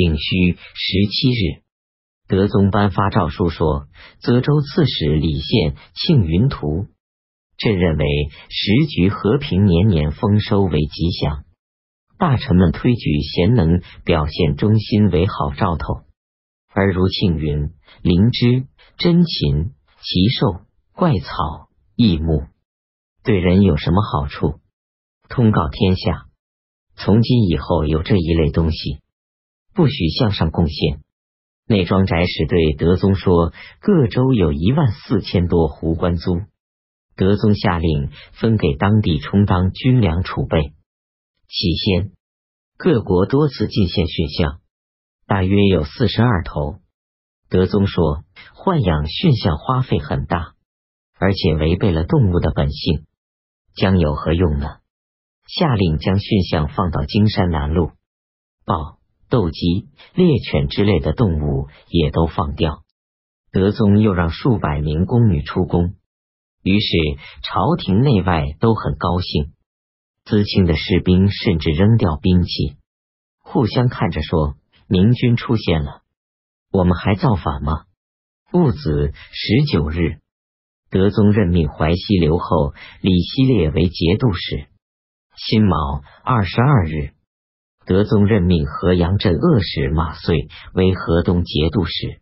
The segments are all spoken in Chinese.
丙戌十七日，德宗颁发诏书说：泽州刺史李宪庆云图，朕认为时局和平，年年丰收为吉祥。大臣们推举贤能、表现忠心为好兆头，而如庆云、灵芝、真禽、奇兽、怪草、异木，对人有什么好处？通告天下，从今以后有这一类东西，不许向上贡献。内庄宅使对德宗说：“各州有一万四千多斛官租，德宗下令分给当地充当军粮储备。”起先，各国多次进献驯象，大约有四十二头。德宗说，豢养驯象花费很大，而且违背了动物的本性，将有何用呢？下令将驯象放到荆山南路，报、斗鸡、猎犬之类的动物也都放掉。德宗又让数百名宫女出宫，于是朝廷内外都很高兴。资清的士兵甚至扔掉兵器，互相看着说：“明军出现了，我们还造反吗？”戊子十九日，德宗任命淮西留后李希烈为节度使。辛卯二十二日，德宗任命河阳镇恶使马遂为河东节度使。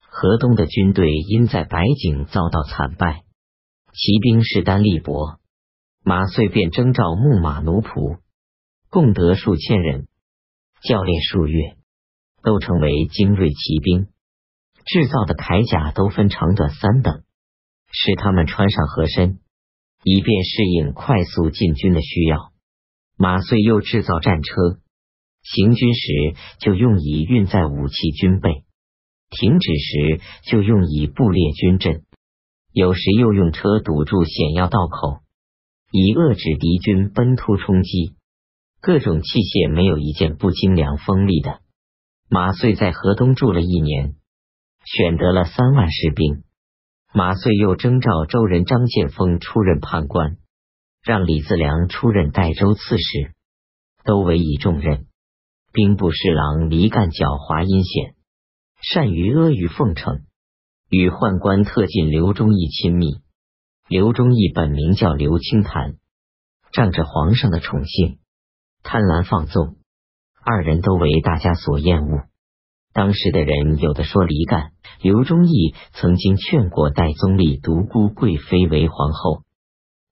河东的军队因在白井遭到惨败，骑兵势单力薄。马遂便征召牧马奴仆，共得数千人，教练数月，都成为精锐骑兵。制造的铠甲都分长短三等，使他们穿上合身，以便适应快速进军的需要。马遂又制造战车，行军时就用以运载武器军备，停止时就用以布列军阵，有时又用车堵住险要道口。以遏制敌军奔突冲击，各种器械没有一件不精良锋利的。马遂在河东住了一年，选得了三万士兵。马遂又征召州人张建峰出任判官，让李自良出任代州刺史，都委以重任。兵部侍郎黎干狡猾阴险，善于阿谀奉承，与宦官特进刘忠义亲密。刘忠义本名叫刘清潭，仗着皇上的宠幸，贪婪放纵，二人都为大家所厌恶。当时的人有的说，黎干、刘忠义曾经劝过代宗立独孤贵妃为皇后，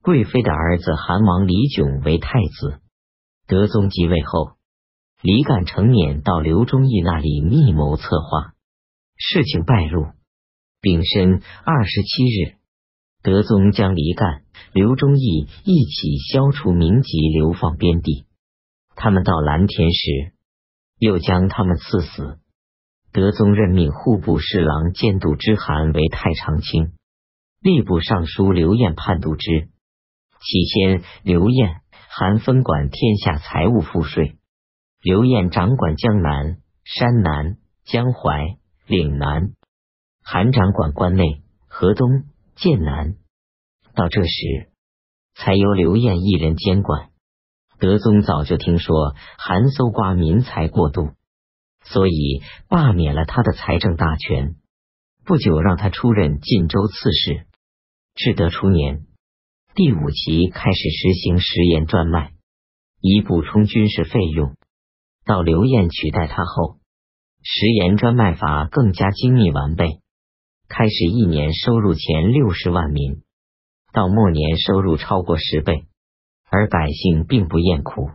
贵妃的儿子韩王李炯为太子。德宗即位后，黎干成免到刘忠义那里密谋策划，事情败露。丙申二十七日。德宗将黎干、刘忠义一起消除民籍，流放边地。他们到蓝田时，又将他们赐死。德宗任命户部侍郎监督之韩为太常卿，吏部尚书刘晏判度之。起先，刘晏、韩分管天下财务赋税，刘晏掌管江南、山南、江淮、岭南，韩掌管关内、河东。剑南，到这时才由刘晏一人监管。德宗早就听说韩搜刮民财过度，所以罢免了他的财政大权。不久，让他出任晋州刺史。至德初年，第五期开始实行食盐专卖，以补充军事费用。到刘晏取代他后，食盐专卖法更加精密完备。开始一年收入前六十万民，到末年收入超过十倍，而百姓并不厌苦。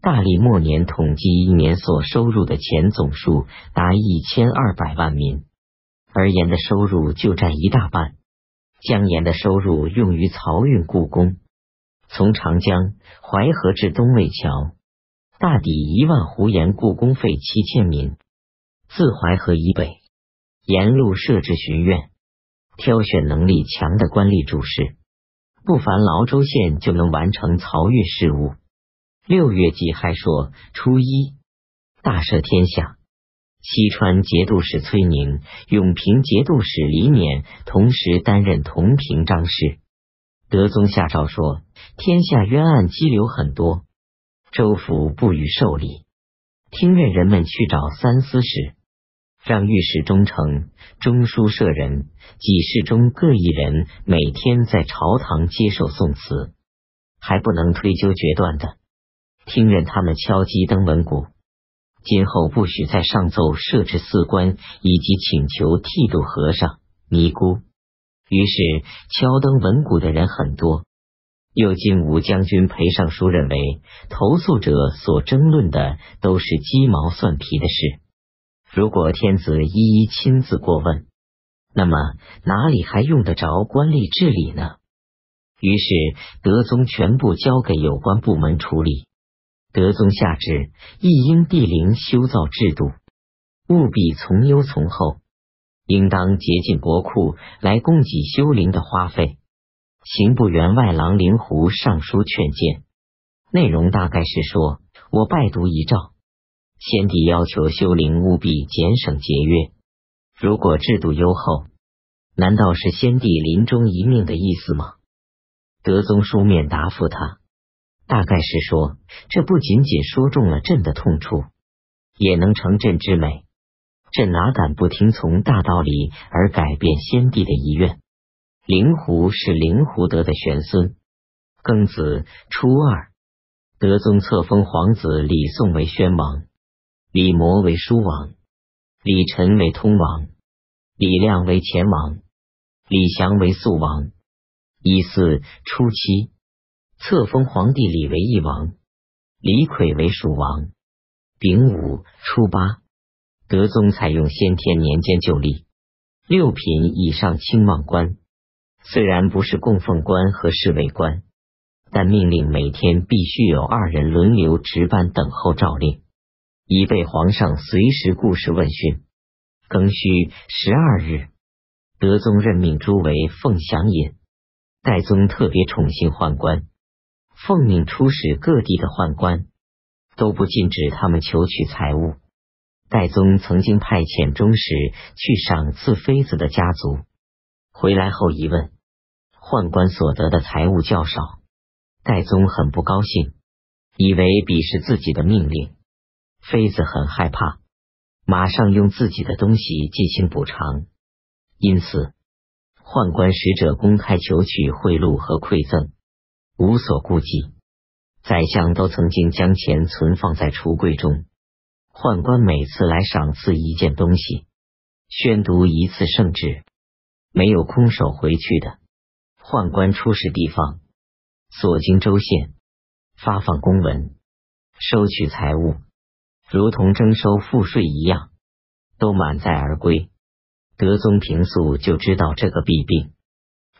大历末年统计一年所收入的钱总数达一千二百万民，而盐的收入就占一大半。江盐的收入用于漕运故宫，从长江、淮河至东魏桥，大抵一万胡盐故宫费七千民。自淮河以北。沿路设置巡院，挑选能力强的官吏主事，不凡劳州县就能完成漕运事务。六月季还说初一大赦天下。西川节度使崔宁、永平节度使李勉同时担任同平章事。德宗下诏说，天下冤案积留很多，州府不予受理。听任人们去找三司使，让御史中丞、中书舍人、几事中各一人每天在朝堂接受宋词，还不能推究决断的，听任他们敲击登闻鼓。今后不许再上奏设置寺官，以及请求剃度和尚、尼姑。于是敲灯闻鼓的人很多。右金吾将军裴尚书认为，投诉者所争论的都是鸡毛蒜皮的事。如果天子一一亲自过问，那么哪里还用得着官吏治理呢？于是德宗全部交给有关部门处理。德宗下旨，一应帝陵修造制度，务必从优从厚，应当竭尽国库来供给修陵的花费。刑部员外郎灵狐上书劝谏，内容大概是说：我拜读遗诏，先帝要求修陵务必俭省节约。如果制度优厚，难道是先帝临终一命的意思吗？德宗书面答复他。大概是说，这不仅仅说中了朕的痛处，也能成朕之美。朕哪敢不听从大道理而改变先帝的遗愿？灵狐是灵狐德的玄孙，庚子初二，德宗册封皇子李诵为宣王，李摩为书王，李晨为通王，李亮为前王，李祥为肃王。一四初七。册封皇帝李为义王，李悝为蜀王。丙午初八，德宗采用先天年间旧历，六品以上清望官，虽然不是供奉官和侍卫官，但命令每天必须有二人轮流值班等候诏令，以备皇上随时顾事问讯。庚戌十二日，德宗任命诸为凤翔尹，代宗特别宠幸宦官。奉命出使各地的宦官，都不禁止他们求取财物。戴宗曾经派遣中使去赏赐妃子的家族，回来后一问，宦官所得的财物较少。戴宗很不高兴，以为鄙视自己的命令。妃子很害怕，马上用自己的东西进行补偿。因此，宦官使者公开求取贿赂和馈赠。无所顾忌，宰相都曾经将钱存放在橱柜中。宦官每次来赏赐一件东西，宣读一次圣旨，没有空手回去的。宦官出使地方，所经州县，发放公文，收取财物，如同征收赋税一样，都满载而归。德宗平素就知道这个弊病。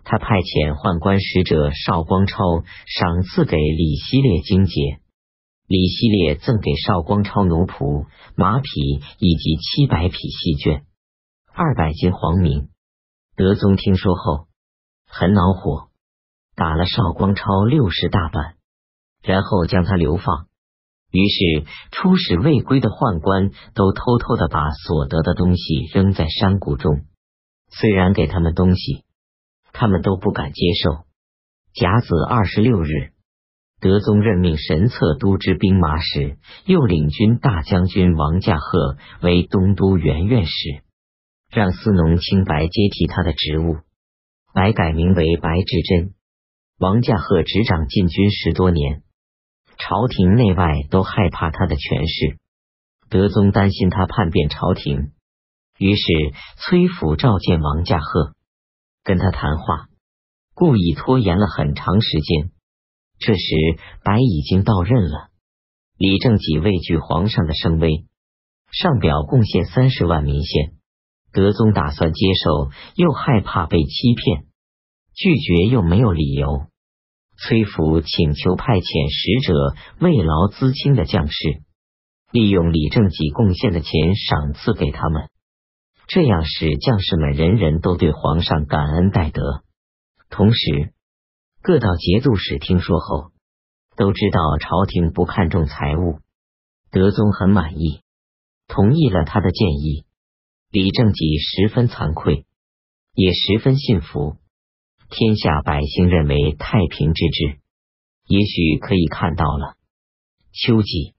他派遣宦官使者邵光超赏赐给李希烈金节，李希烈赠给邵光超奴仆、马匹以及七百匹细绢、二百斤黄米。德宗听说后很恼火，打了邵光超六十大板，然后将他流放。于是出使未归的宦官都偷偷的把所得的东西扔在山谷中，虽然给他们东西。他们都不敢接受。甲子二十六日，德宗任命神策都知兵马使、右领军大将军王驾鹤为东都元院使，让司农清白接替他的职务，白改名为白志贞。王驾鹤执掌禁军十多年，朝廷内外都害怕他的权势。德宗担心他叛变朝廷，于是崔府召见王驾鹤。跟他谈话，故意拖延了很长时间。这时白已经到任了。李正己畏惧皇上的声威，上表贡献三十万民县。德宗打算接受，又害怕被欺骗，拒绝又没有理由。崔福请求派遣使者慰劳资清的将士，利用李正己贡献的钱赏赐给他们。这样使将士们人人都对皇上感恩戴德。同时，各道节度使听说后，都知道朝廷不看重财物。德宗很满意，同意了他的建议。李正己十分惭愧，也十分信服。天下百姓认为太平之治，也许可以看到了。秋季，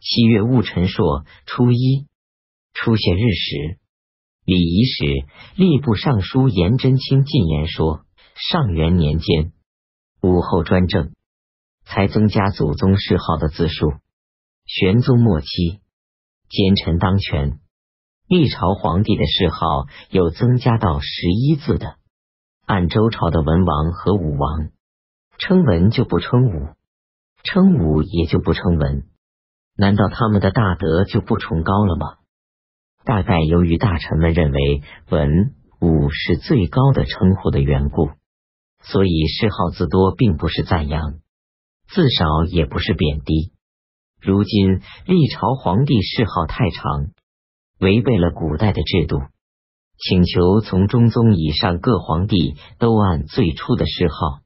七月戊辰朔初一，出现日时，礼仪时，吏部尚书颜真卿进言说：上元年间，武后专政，才增加祖宗谥号的字数。玄宗末期，奸臣当权，历朝皇帝的谥号有增加到十一字的。按周朝的文王和武王，称文就不称武，称武也就不称文。难道他们的大德就不崇高了吗？大概由于大臣们认为文武是最高的称呼的缘故，所以谥号字多并不是赞扬，字少也不是贬低。如今历朝皇帝谥号太长，违背了古代的制度。请求从中宗以上各皇帝都按最初的谥号。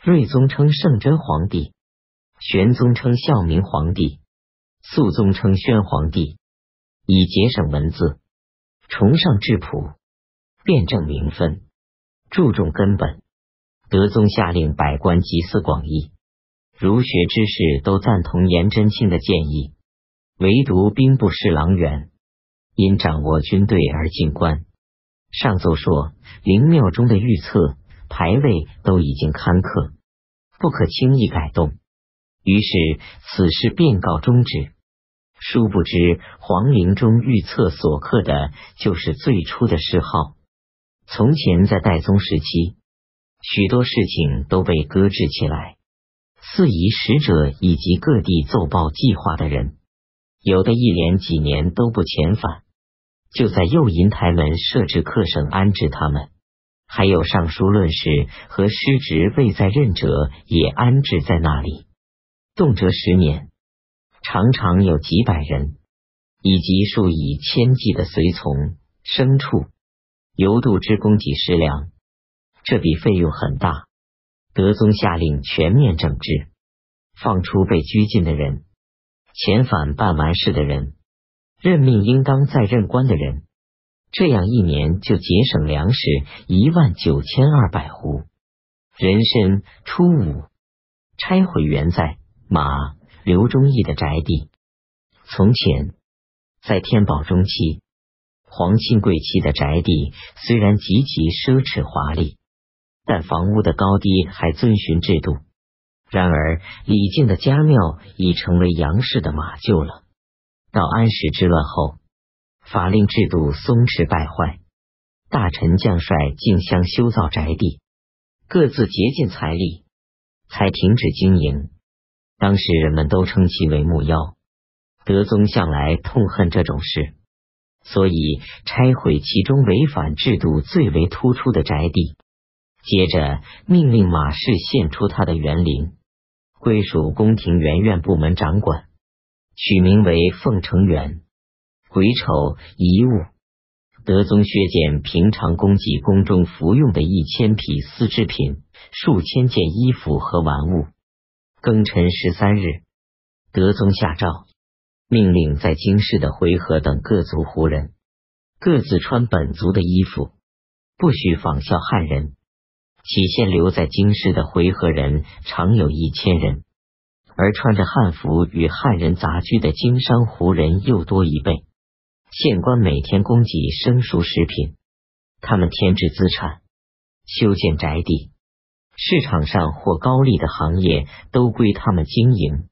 睿宗称圣真皇帝，玄宗称孝明皇帝，肃宗称宣皇帝，以节省文字，崇尚质朴，辩证明分，注重根本。德宗下令百官集思广益，儒学之士都赞同颜真卿的建议，唯独兵部侍郎员。因掌握军队而进官。上奏说，灵庙中的预测牌位都已经刊刻，不可轻易改动。于是此事便告终止。殊不知，皇陵中预测所刻的就是最初的谥号。从前在代宗时期，许多事情都被搁置起来。四夷使者以及各地奏报计划的人，有的一连几年都不遣返。就在右银台门设置客省安置他们，还有尚书论事和师职未在任者也安置在那里，动辄十年，常常有几百人，以及数以千计的随从、牲畜、游渡之供给食粮，这笔费用很大。德宗下令全面整治，放出被拘禁的人，遣返办完事的人。任命应当在任官的人，这样一年就节省粮食一万九千二百斛。壬申初五，拆毁原在马刘忠义的宅地。从前在天宝中期，皇亲贵戚的宅地虽然极其奢侈华丽，但房屋的高低还遵循制度。然而李靖的家庙已成为杨氏的马厩了。到安史之乱后，法令制度松弛败坏，大臣将帅竞相修造宅地，各自竭尽财力，才停止经营。当时人们都称其为木妖。德宗向来痛恨这种事，所以拆毁其中违反制度最为突出的宅地，接着命令马氏献出他的园林，归属宫廷园院部门掌管。取名为凤城园。癸丑遗物，德宗削减平常供给宫中服用的一千匹丝织品、数千件衣服和玩物。庚辰十三日，德宗下诏，命令在京师的回纥等各族胡人各自穿本族的衣服，不许仿效汉人。起先留在京师的回纥人常有一千人。而穿着汉服与汉人杂居的经商胡人又多一倍。县官每天供给生熟食品，他们添置资产，修建宅地，市场上或高利的行业都归他们经营。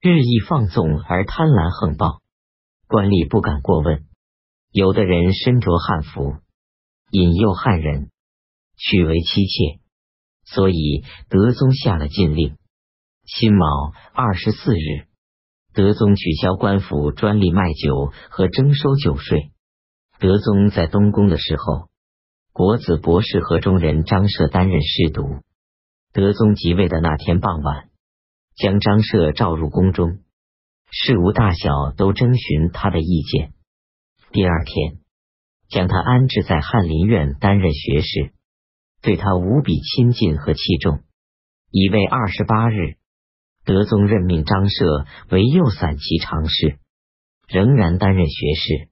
日益放纵而贪婪横暴，官吏不敢过问。有的人身着汉服，引诱汉人，娶为妻妾，所以德宗下了禁令。辛卯二十四日，德宗取消官府专利卖酒和征收酒税。德宗在东宫的时候，国子博士和中人张涉担任侍读。德宗即位的那天傍晚，将张涉召入宫中，事无大小都征询他的意见。第二天，将他安置在翰林院担任学士，对他无比亲近和器重。已为二十八日。德宗任命张舍为右散骑常侍，仍然担任学士。